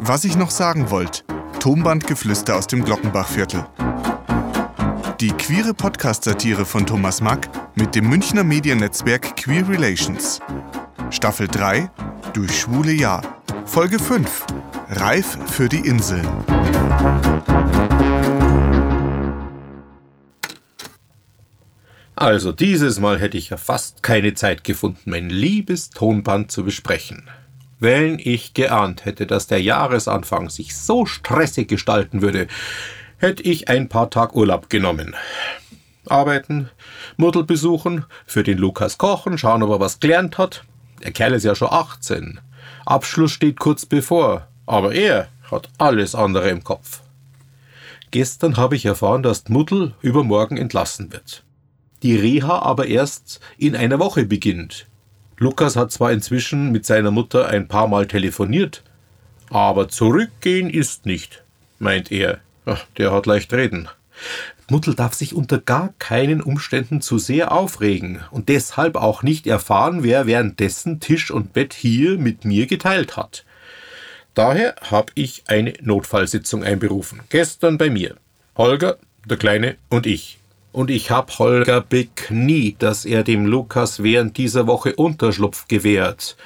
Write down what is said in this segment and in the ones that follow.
Was ich noch sagen wollte. Tonbandgeflüster aus dem Glockenbachviertel. Die queere Podcast-Satire von Thomas Mack mit dem Münchner Mediennetzwerk Queer Relations. Staffel 3 Durch schwule Jahr. Folge 5 Reif für die Inseln. Also dieses Mal hätte ich ja fast keine Zeit gefunden, mein liebes Tonband zu besprechen. Wenn ich geahnt hätte, dass der Jahresanfang sich so stressig gestalten würde, hätte ich ein paar Tag Urlaub genommen. Arbeiten, Mutter besuchen, für den Lukas kochen, schauen, ob er was gelernt hat. Der Kerl ist ja schon 18. Abschluss steht kurz bevor, aber er hat alles andere im Kopf. Gestern habe ich erfahren, dass Muddel übermorgen entlassen wird die Reha aber erst in einer Woche beginnt. Lukas hat zwar inzwischen mit seiner Mutter ein paar Mal telefoniert, aber zurückgehen ist nicht, meint er. Ach, der hat leicht reden. Mutter darf sich unter gar keinen Umständen zu sehr aufregen und deshalb auch nicht erfahren, wer währenddessen Tisch und Bett hier mit mir geteilt hat. Daher habe ich eine Notfallsitzung einberufen. Gestern bei mir. Holger, der Kleine und ich und ich hab Holger bekniet, dass er dem Lukas während dieser Woche Unterschlupf gewährt.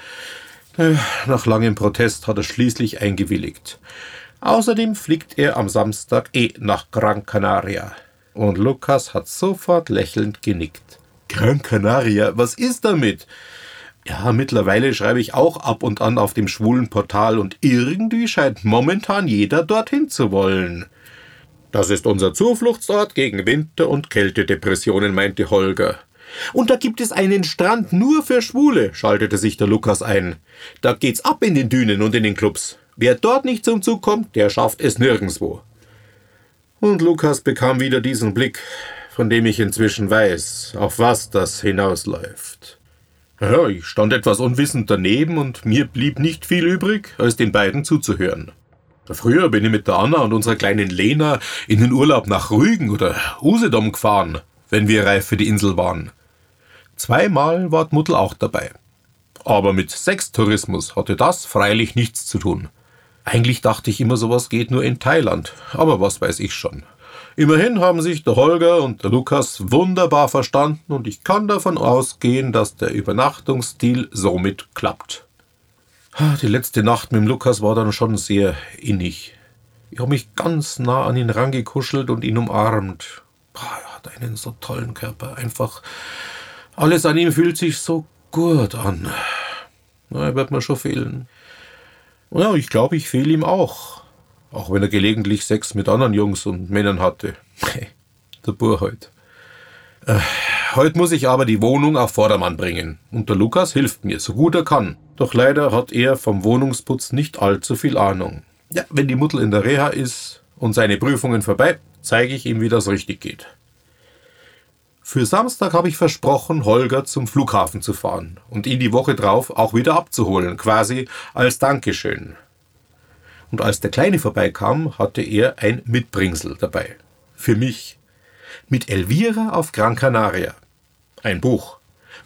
Äh, nach langem Protest hat er schließlich eingewilligt. Außerdem fliegt er am Samstag eh nach Gran Canaria. Und Lukas hat sofort lächelnd genickt. Gran Canaria, was ist damit? Ja, mittlerweile schreibe ich auch ab und an auf dem schwulen Portal und irgendwie scheint momentan jeder dorthin zu wollen. Das ist unser Zufluchtsort gegen Winter- und Kältedepressionen, meinte Holger. Und da gibt es einen Strand nur für Schwule, schaltete sich der Lukas ein. Da geht's ab in den Dünen und in den Clubs. Wer dort nicht zum Zug kommt, der schafft es nirgendwo. Und Lukas bekam wieder diesen Blick, von dem ich inzwischen weiß, auf was das hinausläuft. Ja, ich stand etwas unwissend daneben und mir blieb nicht viel übrig, als den beiden zuzuhören. Früher bin ich mit der Anna und unserer kleinen Lena in den Urlaub nach Rügen oder Usedom gefahren, wenn wir reif für die Insel waren. Zweimal war Mutter auch dabei. Aber mit Sextourismus hatte das freilich nichts zu tun. Eigentlich dachte ich immer, sowas geht nur in Thailand, aber was weiß ich schon. Immerhin haben sich der Holger und der Lukas wunderbar verstanden und ich kann davon ausgehen, dass der Übernachtungsstil somit klappt. Die letzte Nacht mit dem Lukas war dann schon sehr innig. Ich habe mich ganz nah an ihn rangekuschelt und ihn umarmt. Er hat einen so tollen Körper. Einfach alles an ihm fühlt sich so gut an. Na, er wird mir schon fehlen. Ja, ich glaube, ich fehle ihm auch. Auch wenn er gelegentlich Sex mit anderen Jungs und Männern hatte. Der Bur halt. Äh, heute muss ich aber die Wohnung auf Vordermann bringen. Und der Lukas hilft mir, so gut er kann. Doch leider hat er vom Wohnungsputz nicht allzu viel Ahnung. Ja, wenn die Mutter in der Reha ist und seine Prüfungen vorbei, zeige ich ihm, wie das richtig geht. Für Samstag habe ich versprochen, Holger zum Flughafen zu fahren und ihn die Woche drauf auch wieder abzuholen, quasi als Dankeschön. Und als der Kleine vorbeikam, hatte er ein Mitbringsel dabei. Für mich. Mit Elvira auf Gran Canaria. Ein Buch.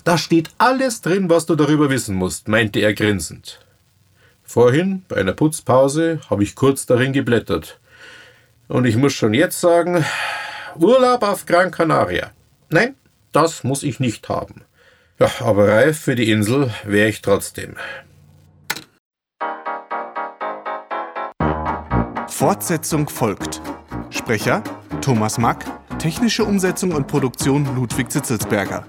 Da steht alles drin, was du darüber wissen musst, meinte er grinsend. Vorhin, bei einer Putzpause, habe ich kurz darin geblättert. Und ich muss schon jetzt sagen, Urlaub auf Gran Canaria. Nein, das muss ich nicht haben. Ja, aber reif für die Insel wäre ich trotzdem. Fortsetzung folgt. Sprecher Thomas Mack, technische Umsetzung und Produktion Ludwig Zitzelsberger.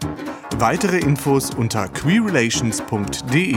Weitere Infos unter queerrelations.de.